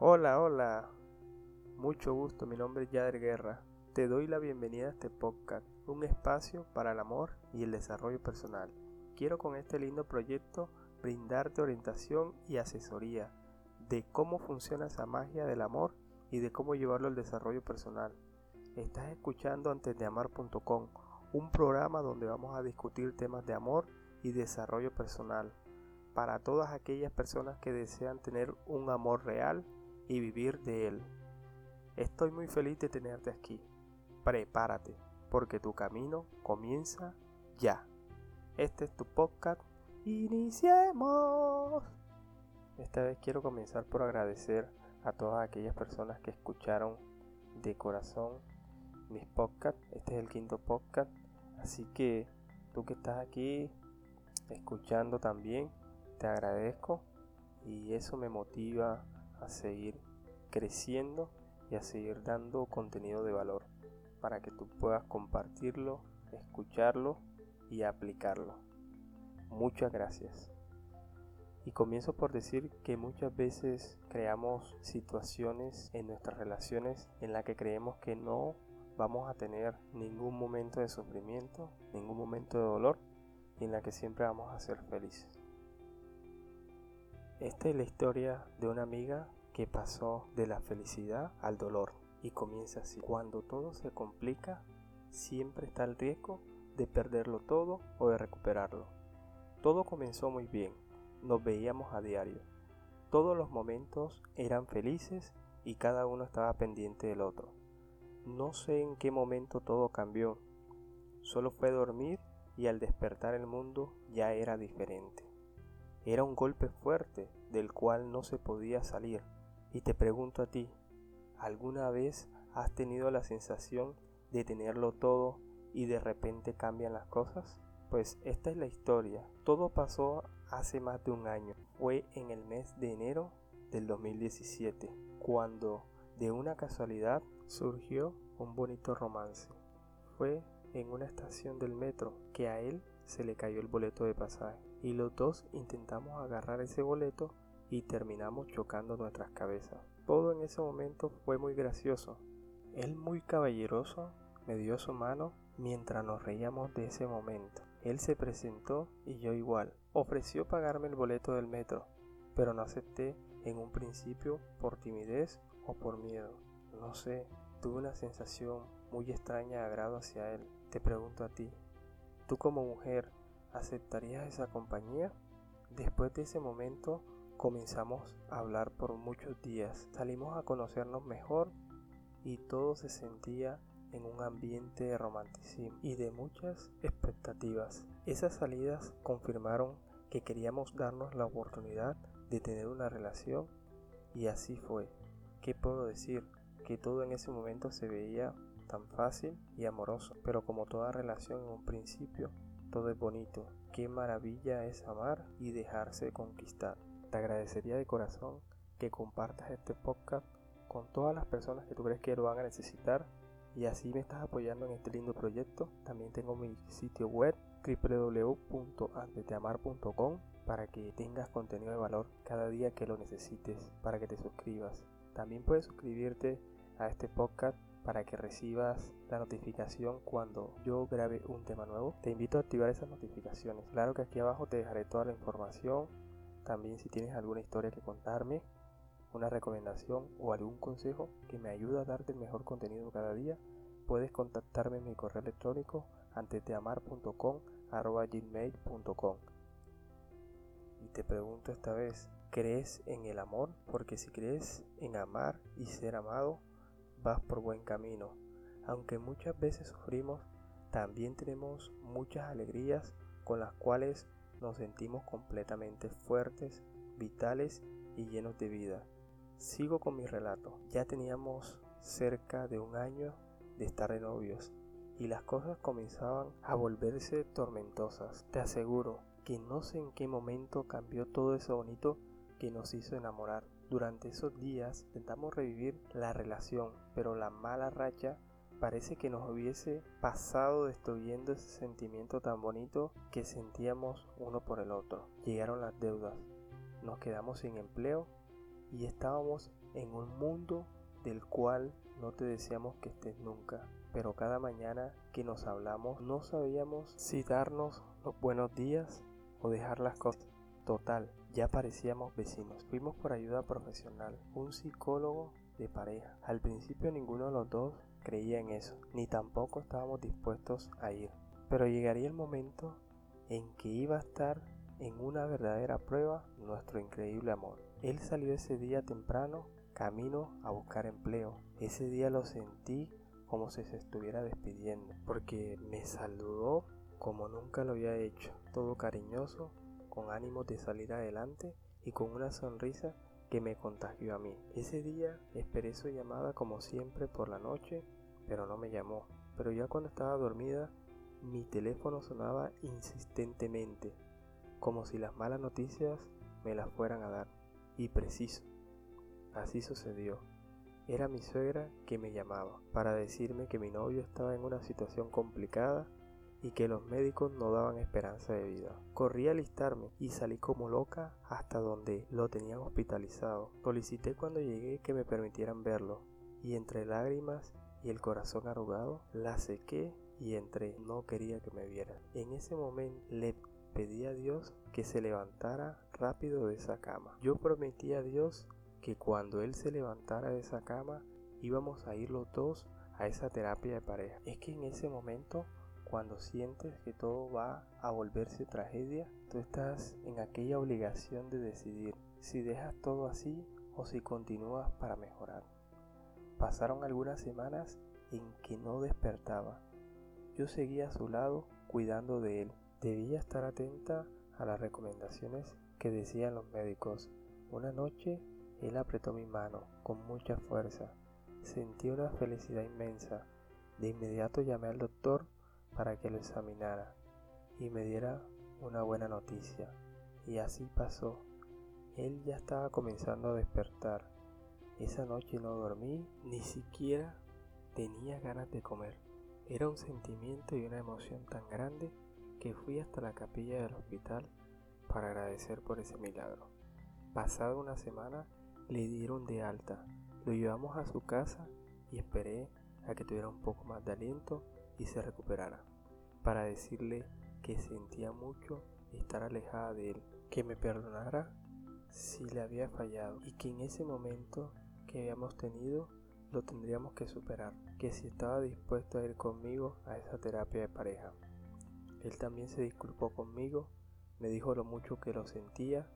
Hola, hola. Mucho gusto, mi nombre es Yader Guerra. Te doy la bienvenida a este podcast, un espacio para el amor y el desarrollo personal. Quiero con este lindo proyecto brindarte orientación y asesoría de cómo funciona esa magia del amor y de cómo llevarlo al desarrollo personal. Estás escuchando antes de amar.com, un programa donde vamos a discutir temas de amor y desarrollo personal para todas aquellas personas que desean tener un amor real y vivir de él. Estoy muy feliz de tenerte aquí. Prepárate, porque tu camino comienza ya. Este es tu podcast. Iniciemos. Esta vez quiero comenzar por agradecer a todas aquellas personas que escucharon de corazón mis podcasts. Este es el quinto podcast. Así que tú que estás aquí escuchando también, te agradezco y eso me motiva a seguir creciendo y a seguir dando contenido de valor para que tú puedas compartirlo, escucharlo y aplicarlo. Muchas gracias. Y comienzo por decir que muchas veces creamos situaciones en nuestras relaciones en las que creemos que no vamos a tener ningún momento de sufrimiento, ningún momento de dolor y en la que siempre vamos a ser felices. Esta es la historia de una amiga que pasó de la felicidad al dolor y comienza así. Cuando todo se complica, siempre está el riesgo de perderlo todo o de recuperarlo. Todo comenzó muy bien, nos veíamos a diario. Todos los momentos eran felices y cada uno estaba pendiente del otro. No sé en qué momento todo cambió. Solo fue dormir y al despertar el mundo ya era diferente. Era un golpe fuerte del cual no se podía salir. Y te pregunto a ti, ¿alguna vez has tenido la sensación de tenerlo todo y de repente cambian las cosas? Pues esta es la historia. Todo pasó hace más de un año. Fue en el mes de enero del 2017, cuando de una casualidad surgió un bonito romance. Fue en una estación del metro que a él se le cayó el boleto de pasaje y los dos intentamos agarrar ese boleto y terminamos chocando nuestras cabezas. Todo en ese momento fue muy gracioso. Él muy caballeroso me dio su mano mientras nos reíamos de ese momento. Él se presentó y yo igual. Ofreció pagarme el boleto del metro, pero no acepté en un principio por timidez o por miedo. No sé, tuve una sensación muy extraña de agrado hacia él. Te pregunto a ti, ¿tú como mujer aceptarías esa compañía? Después de ese momento comenzamos a hablar por muchos días. Salimos a conocernos mejor y todo se sentía en un ambiente de romanticismo y de muchas expectativas. Esas salidas confirmaron que queríamos darnos la oportunidad de tener una relación y así fue. ¿Qué puedo decir? Que todo en ese momento se veía tan fácil y amoroso, pero como toda relación en un principio, todo es bonito. Qué maravilla es amar y dejarse conquistar. Te agradecería de corazón que compartas este podcast con todas las personas que tú crees que lo van a necesitar y así me estás apoyando en este lindo proyecto. También tengo mi sitio web www.anteteamar.com para que tengas contenido de valor cada día que lo necesites, para que te suscribas. También puedes suscribirte a este podcast para que recibas la notificación cuando yo grabe un tema nuevo. Te invito a activar esas notificaciones. Claro que aquí abajo te dejaré toda la información también si tienes alguna historia que contarme, una recomendación o algún consejo que me ayude a darte el mejor contenido cada día, puedes contactarme en mi correo electrónico anteteamar.com Y te pregunto esta vez, ¿crees en el amor? Porque si crees en amar y ser amado, vas por buen camino. Aunque muchas veces sufrimos, también tenemos muchas alegrías con las cuales nos sentimos completamente fuertes, vitales y llenos de vida. Sigo con mi relato. Ya teníamos cerca de un año de estar de novios y las cosas comenzaban a volverse tormentosas. Te aseguro que no sé en qué momento cambió todo eso bonito que nos hizo enamorar. Durante esos días intentamos revivir la relación, pero la mala racha Parece que nos hubiese pasado destruyendo ese sentimiento tan bonito que sentíamos uno por el otro. Llegaron las deudas, nos quedamos sin empleo y estábamos en un mundo del cual no te deseamos que estés nunca. Pero cada mañana que nos hablamos no sabíamos si darnos los buenos días o dejar las cosas. Total, ya parecíamos vecinos. Fuimos por ayuda profesional, un psicólogo de pareja. Al principio ninguno de los dos creía en eso, ni tampoco estábamos dispuestos a ir. Pero llegaría el momento en que iba a estar en una verdadera prueba nuestro increíble amor. Él salió ese día temprano, camino a buscar empleo. Ese día lo sentí como si se estuviera despidiendo, porque me saludó como nunca lo había hecho, todo cariñoso, con ánimo de salir adelante y con una sonrisa que me contagió a mí. Ese día esperé su llamada como siempre por la noche, pero no me llamó. Pero ya cuando estaba dormida, mi teléfono sonaba insistentemente, como si las malas noticias me las fueran a dar. Y preciso. Así sucedió. Era mi suegra que me llamaba para decirme que mi novio estaba en una situación complicada y que los médicos no daban esperanza de vida. Corrí a alistarme y salí como loca hasta donde lo tenían hospitalizado. Solicité cuando llegué que me permitieran verlo y entre lágrimas y el corazón arrugado la sequé y entré. No quería que me viera. En ese momento le pedí a Dios que se levantara rápido de esa cama. Yo prometí a Dios que cuando él se levantara de esa cama íbamos a ir los dos a esa terapia de pareja. Es que en ese momento, cuando sientes que todo va a volverse tragedia, tú estás en aquella obligación de decidir si dejas todo así o si continúas para mejorar. Pasaron algunas semanas en que no despertaba. Yo seguía a su lado cuidando de él. Debía estar atenta a las recomendaciones que decían los médicos. Una noche él apretó mi mano con mucha fuerza. Sentí una felicidad inmensa. De inmediato llamé al doctor para que lo examinara y me diera una buena noticia. Y así pasó. Él ya estaba comenzando a despertar. Esa noche no dormí, ni siquiera tenía ganas de comer. Era un sentimiento y una emoción tan grande que fui hasta la capilla del hospital para agradecer por ese milagro. Pasada una semana, le dieron de alta. Lo llevamos a su casa y esperé a que tuviera un poco más de aliento y se recuperara, para decirle que sentía mucho estar alejada de él, que me perdonara si le había fallado y que en ese momento que habíamos tenido lo tendríamos que superar, que si estaba dispuesto a ir conmigo a esa terapia de pareja. Él también se disculpó conmigo, me dijo lo mucho que lo sentía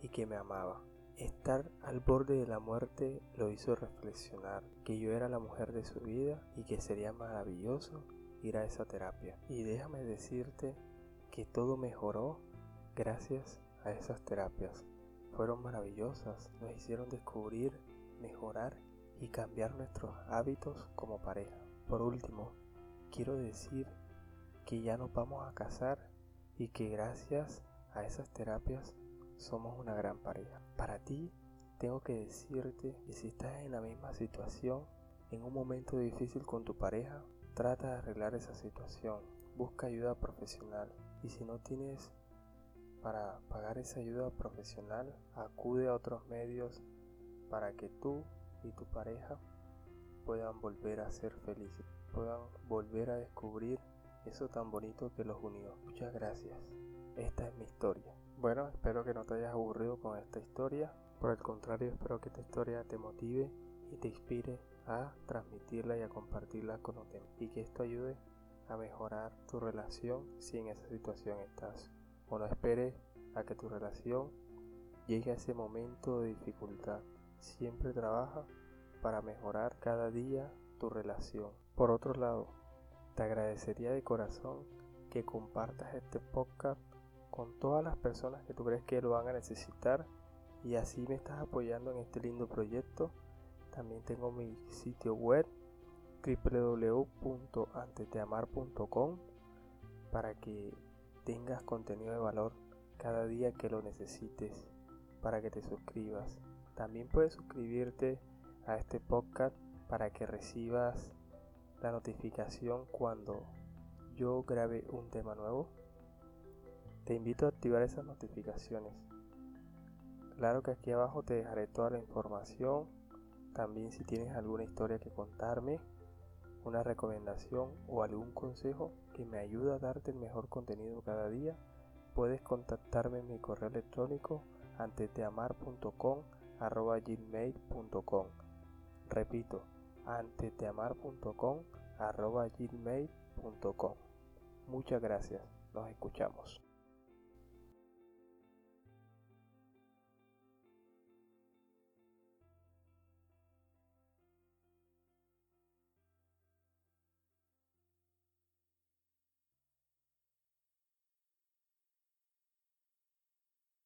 y que me amaba. Estar al borde de la muerte lo hizo reflexionar que yo era la mujer de su vida y que sería maravilloso ir a esa terapia. Y déjame decirte que todo mejoró gracias a esas terapias. Fueron maravillosas, nos hicieron descubrir, mejorar y cambiar nuestros hábitos como pareja. Por último, quiero decir que ya nos vamos a casar y que gracias a esas terapias somos una gran pareja. Para ti, tengo que decirte que si estás en la misma situación, en un momento difícil con tu pareja, trata de arreglar esa situación. Busca ayuda profesional. Y si no tienes para pagar esa ayuda profesional, acude a otros medios para que tú y tu pareja puedan volver a ser felices, puedan volver a descubrir eso tan bonito que los unió. Muchas gracias. Esta es mi historia. Bueno, espero que no te hayas aburrido con esta historia. Por el contrario, espero que esta historia te motive y te inspire a transmitirla y a compartirla con los. Y que esto ayude a mejorar tu relación si en esa situación estás. O no esperes a que tu relación llegue a ese momento de dificultad. Siempre trabaja para mejorar cada día tu relación. Por otro lado, te agradecería de corazón que compartas este podcast con todas las personas que tú crees que lo van a necesitar y así me estás apoyando en este lindo proyecto. También tengo mi sitio web www.antesdeamar.com para que tengas contenido de valor cada día que lo necesites, para que te suscribas. También puedes suscribirte a este podcast para que recibas la notificación cuando yo grabe un tema nuevo te invito a activar esas notificaciones. Claro que aquí abajo te dejaré toda la información. También si tienes alguna historia que contarme, una recomendación o algún consejo que me ayude a darte el mejor contenido cada día, puedes contactarme en mi correo electrónico anteteamar.com repito anteteamar.com muchas gracias. Nos escuchamos